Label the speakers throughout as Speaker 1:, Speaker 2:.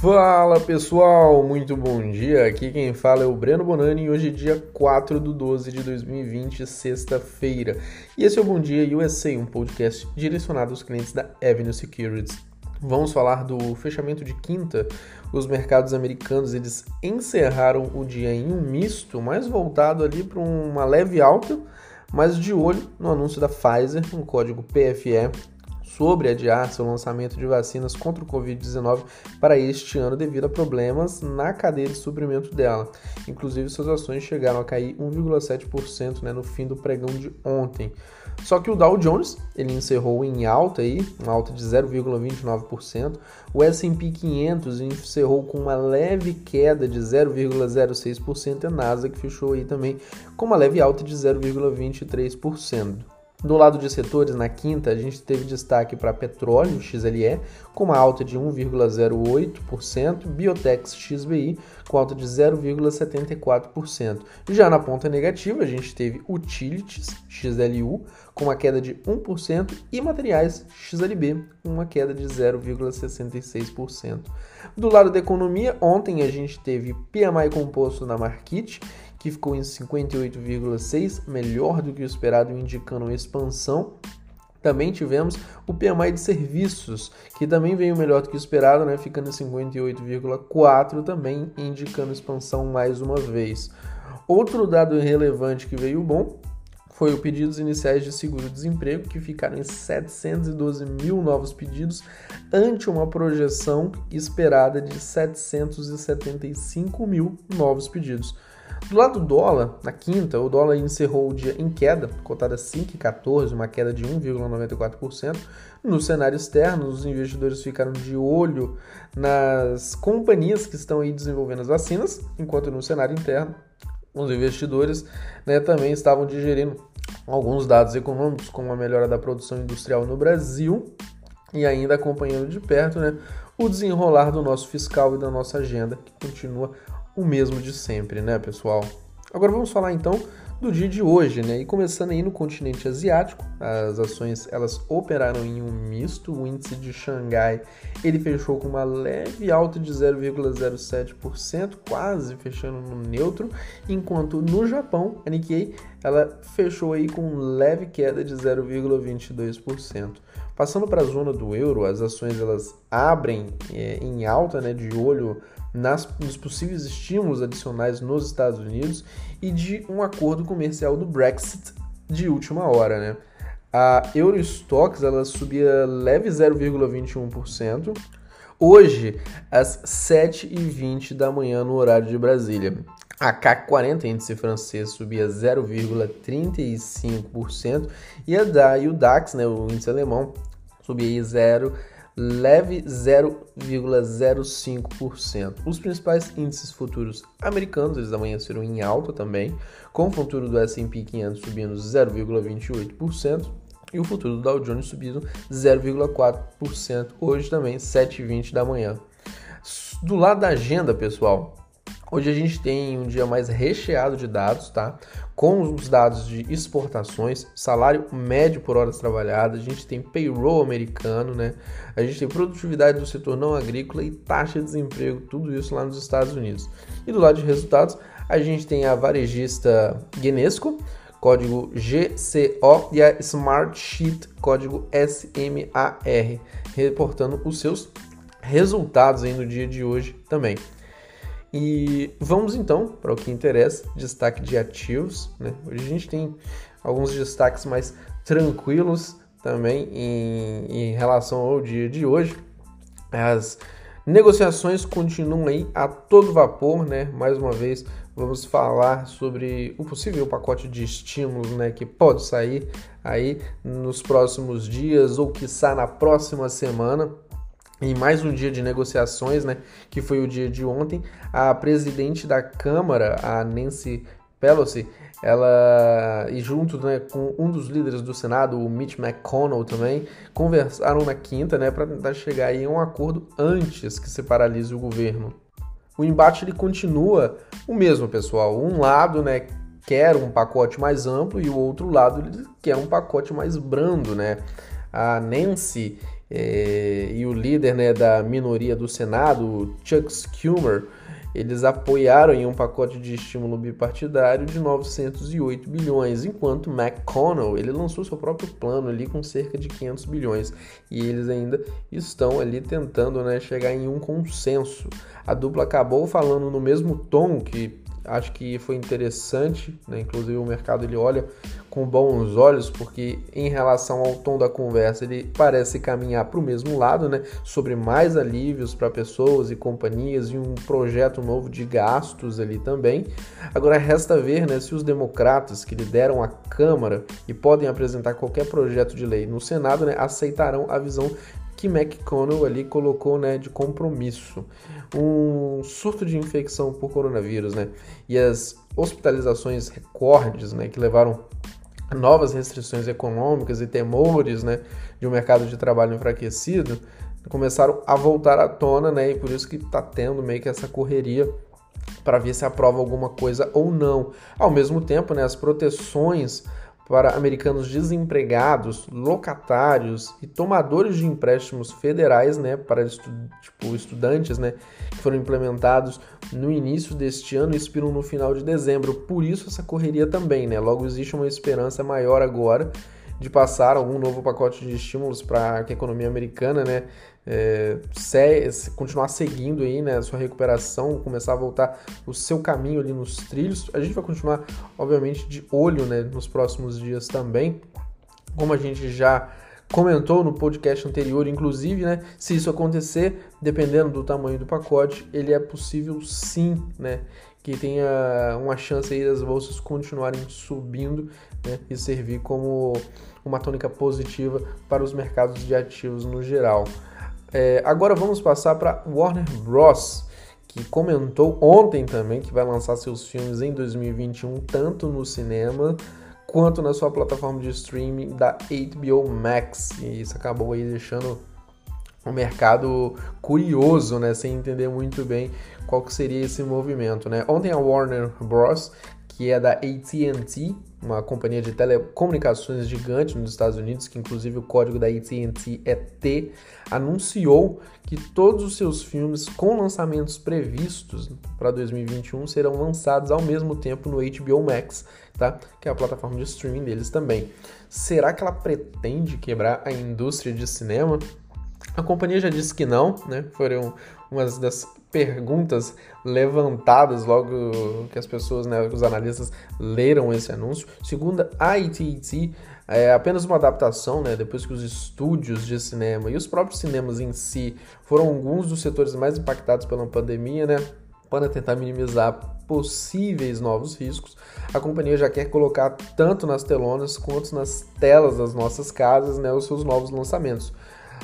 Speaker 1: Fala pessoal, muito bom dia. Aqui quem fala é o Breno Bonani e hoje é dia 4 de 12 de 2020, sexta-feira. E esse é o Bom Dia USA, um podcast direcionado aos clientes da Avenue Securities. Vamos falar do fechamento de quinta. Os mercados americanos eles encerraram o dia em um misto, mais voltado ali para uma leve alta, mas de olho no anúncio da Pfizer, um código PFE sobre adiar seu lançamento de vacinas contra o Covid-19 para este ano devido a problemas na cadeia de suprimento dela. Inclusive, suas ações chegaram a cair 1,7% né, no fim do pregão de ontem. Só que o Dow Jones ele encerrou em alta aí, uma alta de 0,29%. O S&P 500 encerrou com uma leve queda de 0,06% e a Nasdaq fechou aí também com uma leve alta de 0,23%. Do lado de setores, na quinta, a gente teve destaque para petróleo XLE, com uma alta de 1,08%, Biotex XBI, com alta de 0,74%. Já na ponta negativa, a gente teve Utilities XLU, com uma queda de 1%, e Materiais XLB, com uma queda de 0,66%. Do lado da economia, ontem a gente teve PMI composto na Market, que ficou em 58,6, melhor do que o esperado, indicando expansão. Também tivemos o PMI de serviços, que também veio melhor do que o esperado, né, ficando em 58,4, também indicando expansão mais uma vez. Outro dado relevante que veio bom foi o pedidos iniciais de seguro-desemprego, que ficaram em 712 mil novos pedidos, ante uma projeção esperada de 775 mil novos pedidos. Do lado do dólar, na quinta, o dólar encerrou o dia em queda, cotada 5,14, uma queda de 1,94%. No cenário externo, os investidores ficaram de olho nas companhias que estão aí desenvolvendo as vacinas, enquanto no cenário interno, os investidores né, também estavam digerindo alguns dados econômicos, como a melhora da produção industrial no Brasil e ainda acompanhando de perto né, o desenrolar do nosso fiscal e da nossa agenda, que continua o mesmo de sempre, né, pessoal? Agora vamos falar então do dia de hoje, né? E começando aí no continente asiático, as ações elas operaram em um misto. O índice de Xangai ele fechou com uma leve alta de 0,07%, quase fechando no neutro, enquanto no Japão a Nikkei ela fechou aí com leve queda de 0,22%. Passando para a zona do euro, as ações elas abrem é, em alta, né, de olho nas, nos possíveis estímulos adicionais nos Estados Unidos e de um acordo comercial do Brexit de última hora, né? A Eurostox ela subia leve 0,21%. Hoje, às 7h20 da manhã, no horário de Brasília. A CAC 40, índice francês, subia 0,35% e a o DAX, né, o índice alemão, subia 0,35% leve 0,05%. Os principais índices futuros americanos, eles amanheceram em alta também, com o futuro do S&P 500 subindo 0,28% e o futuro do Dow Jones subindo 0,4% hoje também, 7h20 da manhã. Do lado da agenda, pessoal, Hoje a gente tem um dia mais recheado de dados, tá? Com os dados de exportações, salário médio por horas trabalhadas, a gente tem payroll americano, né? A gente tem produtividade do setor não agrícola e taxa de desemprego, tudo isso lá nos Estados Unidos. E do lado de resultados, a gente tem a varejista Genesco, código GCO, e a Smart Sheet, código SMAR, reportando os seus resultados aí no dia de hoje também. E vamos então para o que interessa, destaque de ativos. Né? Hoje a gente tem alguns destaques mais tranquilos também em, em relação ao dia de hoje. As negociações continuam aí a todo vapor, né? Mais uma vez vamos falar sobre o possível pacote de estímulos, né, que pode sair aí nos próximos dias ou quiçá na próxima semana. Em mais um dia de negociações, né, que foi o dia de ontem, a presidente da Câmara, a Nancy Pelosi, ela e junto né, com um dos líderes do Senado, o Mitch McConnell também, conversaram na quinta, né, para tentar chegar em um acordo antes que se paralise o governo. O embate ele continua o mesmo, pessoal. Um lado, né, quer um pacote mais amplo e o outro lado ele quer um pacote mais brando, né? A Nancy é, e o líder né, da minoria do Senado, Chuck Schumer, eles apoiaram em um pacote de estímulo bipartidário de 908 bilhões, enquanto McConnell ele lançou seu próprio plano ali com cerca de 500 bilhões e eles ainda estão ali tentando né, chegar em um consenso. A dupla acabou falando no mesmo tom que acho que foi interessante, né? inclusive o mercado ele olha com bons olhos, porque em relação ao tom da conversa ele parece caminhar para o mesmo lado, né? sobre mais alívios para pessoas e companhias e um projeto novo de gastos ali também. Agora resta ver né, se os democratas que lideram a Câmara e podem apresentar qualquer projeto de lei no Senado né, aceitarão a visão que McConnell ali colocou né, de compromisso. Um surto de infecção por coronavírus né, e as hospitalizações recordes né, que levaram a novas restrições econômicas e temores né, de um mercado de trabalho enfraquecido começaram a voltar à tona né, e por isso que está tendo meio que essa correria para ver se aprova alguma coisa ou não. Ao mesmo tempo, né, as proteções para americanos desempregados, locatários e tomadores de empréstimos federais, né, para estu tipo, estudantes, né, que foram implementados no início deste ano e expiram no final de dezembro. Por isso essa correria também, né? Logo existe uma esperança maior agora de passar algum novo pacote de estímulos para a economia americana, né, é, se, continuar seguindo aí, né, a sua recuperação, começar a voltar o seu caminho ali nos trilhos. A gente vai continuar, obviamente, de olho, né, nos próximos dias também, como a gente já comentou no podcast anterior, inclusive, né, se isso acontecer, dependendo do tamanho do pacote, ele é possível sim, né, que tenha uma chance aí das bolsas continuarem subindo né, e servir como uma tônica positiva para os mercados de ativos no geral. É, agora vamos passar para Warner Bros., que comentou ontem também que vai lançar seus filmes em 2021, tanto no cinema quanto na sua plataforma de streaming da HBO Max. E isso acabou aí deixando o mercado curioso, né, sem entender muito bem qual que seria esse movimento, né? Ontem a Warner Bros, que é da AT&T, uma companhia de telecomunicações gigante nos Estados Unidos, que inclusive o código da AT&T é T, anunciou que todos os seus filmes com lançamentos previstos para 2021 serão lançados ao mesmo tempo no HBO Max, tá? Que é a plataforma de streaming deles também. Será que ela pretende quebrar a indústria de cinema? A companhia já disse que não, né? Foram umas das perguntas levantadas logo que as pessoas, né, os analistas leram esse anúncio. Segundo a AT&T, é apenas uma adaptação, né, depois que os estúdios de cinema e os próprios cinemas em si foram alguns dos setores mais impactados pela pandemia, né, para tentar minimizar possíveis novos riscos, a companhia já quer colocar tanto nas telonas quanto nas telas das nossas casas, né, os seus novos lançamentos.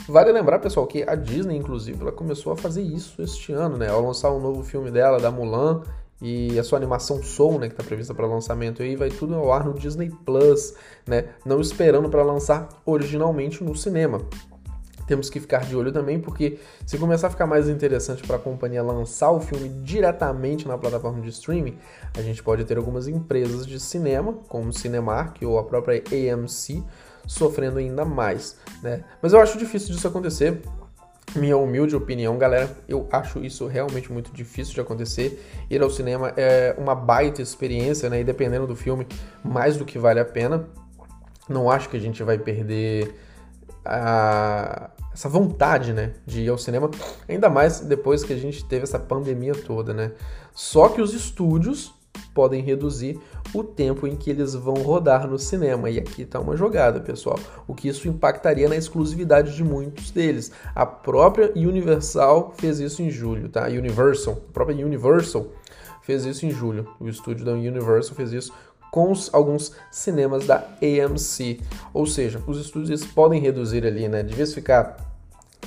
Speaker 1: Vale lembrar, pessoal, que a Disney, inclusive, ela começou a fazer isso este ano, né? Ao lançar um novo filme dela, da Mulan, e a sua animação Soul, né, que está prevista para lançamento aí, vai tudo ao ar no Disney Plus, né? Não esperando para lançar originalmente no cinema. Temos que ficar de olho também, porque se começar a ficar mais interessante para a companhia lançar o filme diretamente na plataforma de streaming, a gente pode ter algumas empresas de cinema, como Cinemark ou a própria AMC, sofrendo ainda mais, né? Mas eu acho difícil disso acontecer. Minha humilde opinião, galera, eu acho isso realmente muito difícil de acontecer. Ir ao cinema é uma baita experiência, né? E dependendo do filme, mais do que vale a pena. Não acho que a gente vai perder a, essa vontade, né, de ir ao cinema, ainda mais depois que a gente teve essa pandemia toda, né? Só que os estúdios podem reduzir o tempo em que eles vão rodar no cinema. E aqui está uma jogada, pessoal. O que isso impactaria na exclusividade de muitos deles. A própria Universal fez isso em julho, tá? Universal, a própria Universal fez isso em julho. O estúdio da Universal fez isso com os, alguns cinemas da AMC. Ou seja, os estúdios podem reduzir ali, né? De vez ficar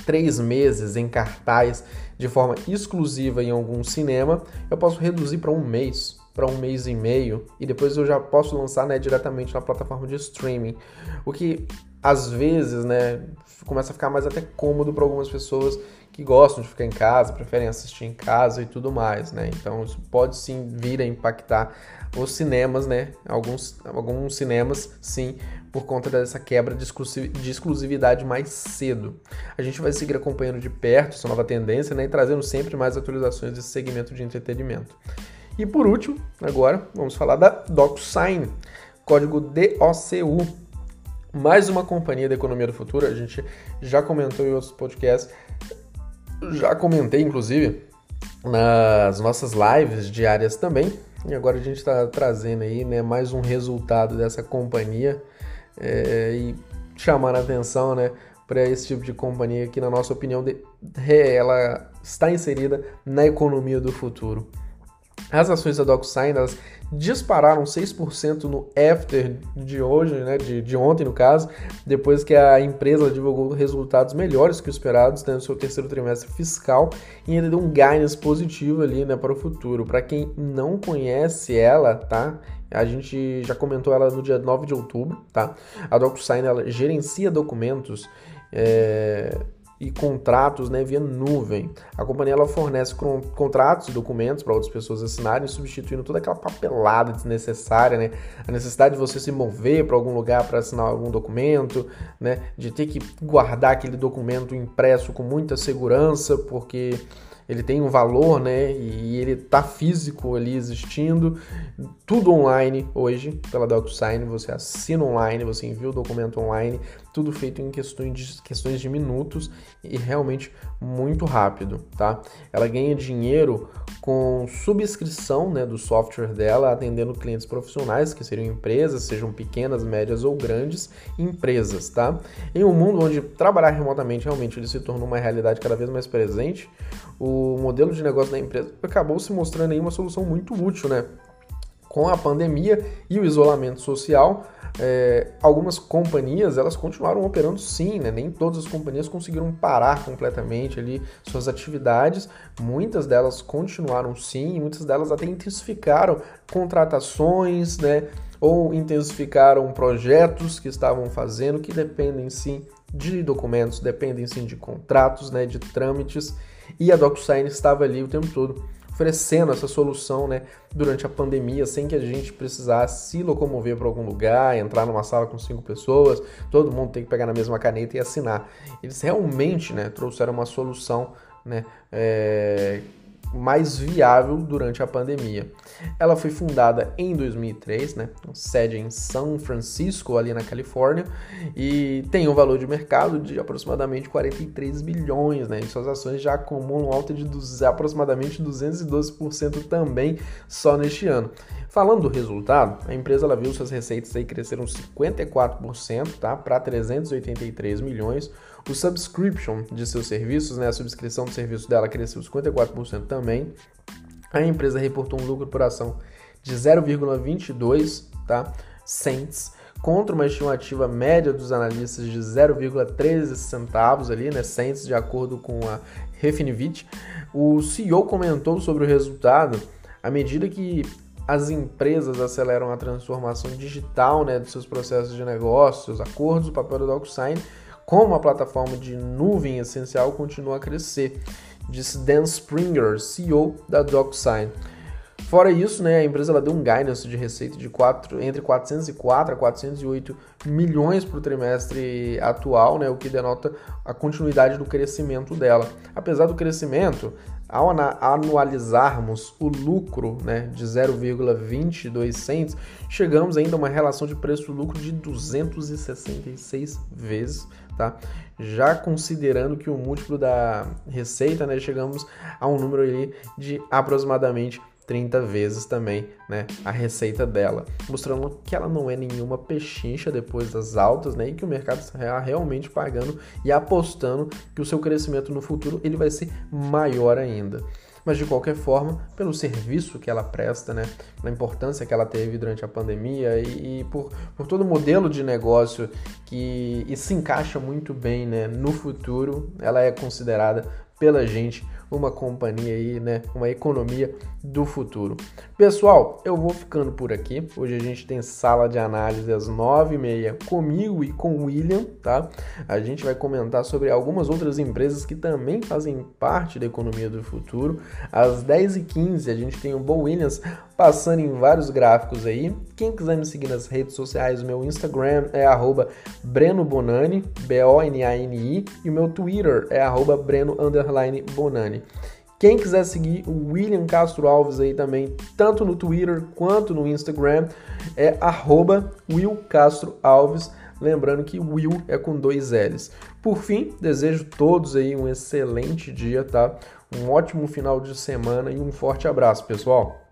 Speaker 1: três meses em cartaz de forma exclusiva em algum cinema, eu posso reduzir para um mês para um mês e meio e depois eu já posso lançar né, diretamente na plataforma de streaming. O que às vezes, né, começa a ficar mais até cômodo para algumas pessoas que gostam de ficar em casa, preferem assistir em casa e tudo mais, né? Então isso pode sim vir a impactar os cinemas, né? Alguns, alguns cinemas, sim, por conta dessa quebra de exclusividade mais cedo. A gente vai seguir acompanhando de perto essa nova tendência, né? E trazendo sempre mais atualizações desse segmento de entretenimento. E por último, agora, vamos falar da DocSign, código DOCU. Mais uma companhia da economia do futuro, a gente já comentou em outros podcasts já comentei, inclusive, nas nossas lives diárias também. E agora a gente está trazendo aí né, mais um resultado dessa companhia é, e chamar a atenção né, para esse tipo de companhia que, na nossa opinião, de, ela está inserida na economia do futuro. As ações da DocSign elas dispararam 6% no after de hoje, né, de, de ontem no caso, depois que a empresa divulgou resultados melhores que os esperados né, no seu terceiro trimestre fiscal e ainda deu um guidance positivo ali né, para o futuro. Para quem não conhece ela, tá? A gente já comentou ela no dia 9 de outubro, tá? A DocuSign ela gerencia documentos é, e contratos né, via nuvem. A companhia ela fornece contratos e documentos para outras pessoas assinarem, substituindo toda aquela papelada desnecessária, né? A necessidade de você se mover para algum lugar para assinar algum documento, né? De ter que guardar aquele documento impresso com muita segurança, porque ele tem um valor, né? E ele tá físico ali existindo. Tudo online hoje pela DocuSign. Você assina online, você envia o documento online. Tudo feito em questões de, questões de minutos e realmente muito rápido, tá? Ela ganha dinheiro com subscrição né, do software dela, atendendo clientes profissionais, que seriam empresas, sejam pequenas, médias ou grandes empresas, tá? Em um mundo onde trabalhar remotamente realmente ele se tornou uma realidade cada vez mais presente, o modelo de negócio da empresa acabou se mostrando aí uma solução muito útil, né? Com a pandemia e o isolamento social, é, algumas companhias elas continuaram operando sim, né? nem todas as companhias conseguiram parar completamente ali suas atividades, muitas delas continuaram sim, muitas delas até intensificaram contratações, né? ou intensificaram projetos que estavam fazendo que dependem sim de documentos, dependem sim de contratos, né? de trâmites e a DocuSign estava ali o tempo todo oferecendo essa solução né, durante a pandemia, sem que a gente precisasse se locomover para algum lugar, entrar numa sala com cinco pessoas, todo mundo tem que pegar na mesma caneta e assinar. Eles realmente né, trouxeram uma solução né, é, mais viável durante a pandemia. Ela foi fundada em 2003, né, sede em São Francisco, ali na Califórnia, e tem um valor de mercado de aproximadamente 43 bilhões, né, e suas ações já acumulam alta de aproximadamente 212% também só neste ano. Falando do resultado, a empresa ela viu suas receitas aí cresceram 54%, tá, para 383 milhões, o subscription de seus serviços, né, a subscrição do serviço dela cresceu 54% também. A empresa reportou um lucro por ação de 0,22 tá, cents contra uma estimativa média dos analistas de 0,13 centavos ali, né, cents, de acordo com a Refinivit. O CEO comentou sobre o resultado à medida que as empresas aceleram a transformação digital né, dos seus processos de negócios, acordos, o papel do DocuSign como a plataforma de nuvem essencial continua a crescer, disse Dan Springer, CEO da DocSign. Fora isso, né, a empresa ela deu um guidance de receita de 4, entre 404 a 408 milhões para o trimestre atual, né, o que denota a continuidade do crescimento dela. Apesar do crescimento, ao anualizarmos o lucro né, de 0,22 cents, chegamos ainda a uma relação de preço-lucro de 266 vezes tá? Já considerando que o múltiplo da receita, né, chegamos a um número ali de aproximadamente 30 vezes também, né, a receita dela, mostrando que ela não é nenhuma pechincha depois das altas, né, e que o mercado está realmente pagando e apostando que o seu crescimento no futuro ele vai ser maior ainda. Mas de qualquer forma, pelo serviço que ela presta, né, pela importância que ela teve durante a pandemia e, e por, por todo o modelo de negócio que se encaixa muito bem né, no futuro, ela é considerada pela gente uma companhia aí, né? Uma economia do futuro. Pessoal, eu vou ficando por aqui. Hoje a gente tem sala de análise às 9h30 comigo e com o William, tá? A gente vai comentar sobre algumas outras empresas que também fazem parte da economia do futuro. Às 10h15 a gente tem o Bo Williams passando em vários gráficos aí. Quem quiser me seguir nas redes sociais, meu Instagram é arroba Breno Bonani, B-O-N-A-N-I, e o meu Twitter é arroba Breno Bonani. Quem quiser seguir o William Castro Alves aí também, tanto no Twitter quanto no Instagram, é arroba Will Castro Alves. Lembrando que Will é com dois L's. Por fim, desejo todos aí um excelente dia, tá? Um ótimo final de semana e um forte abraço, pessoal!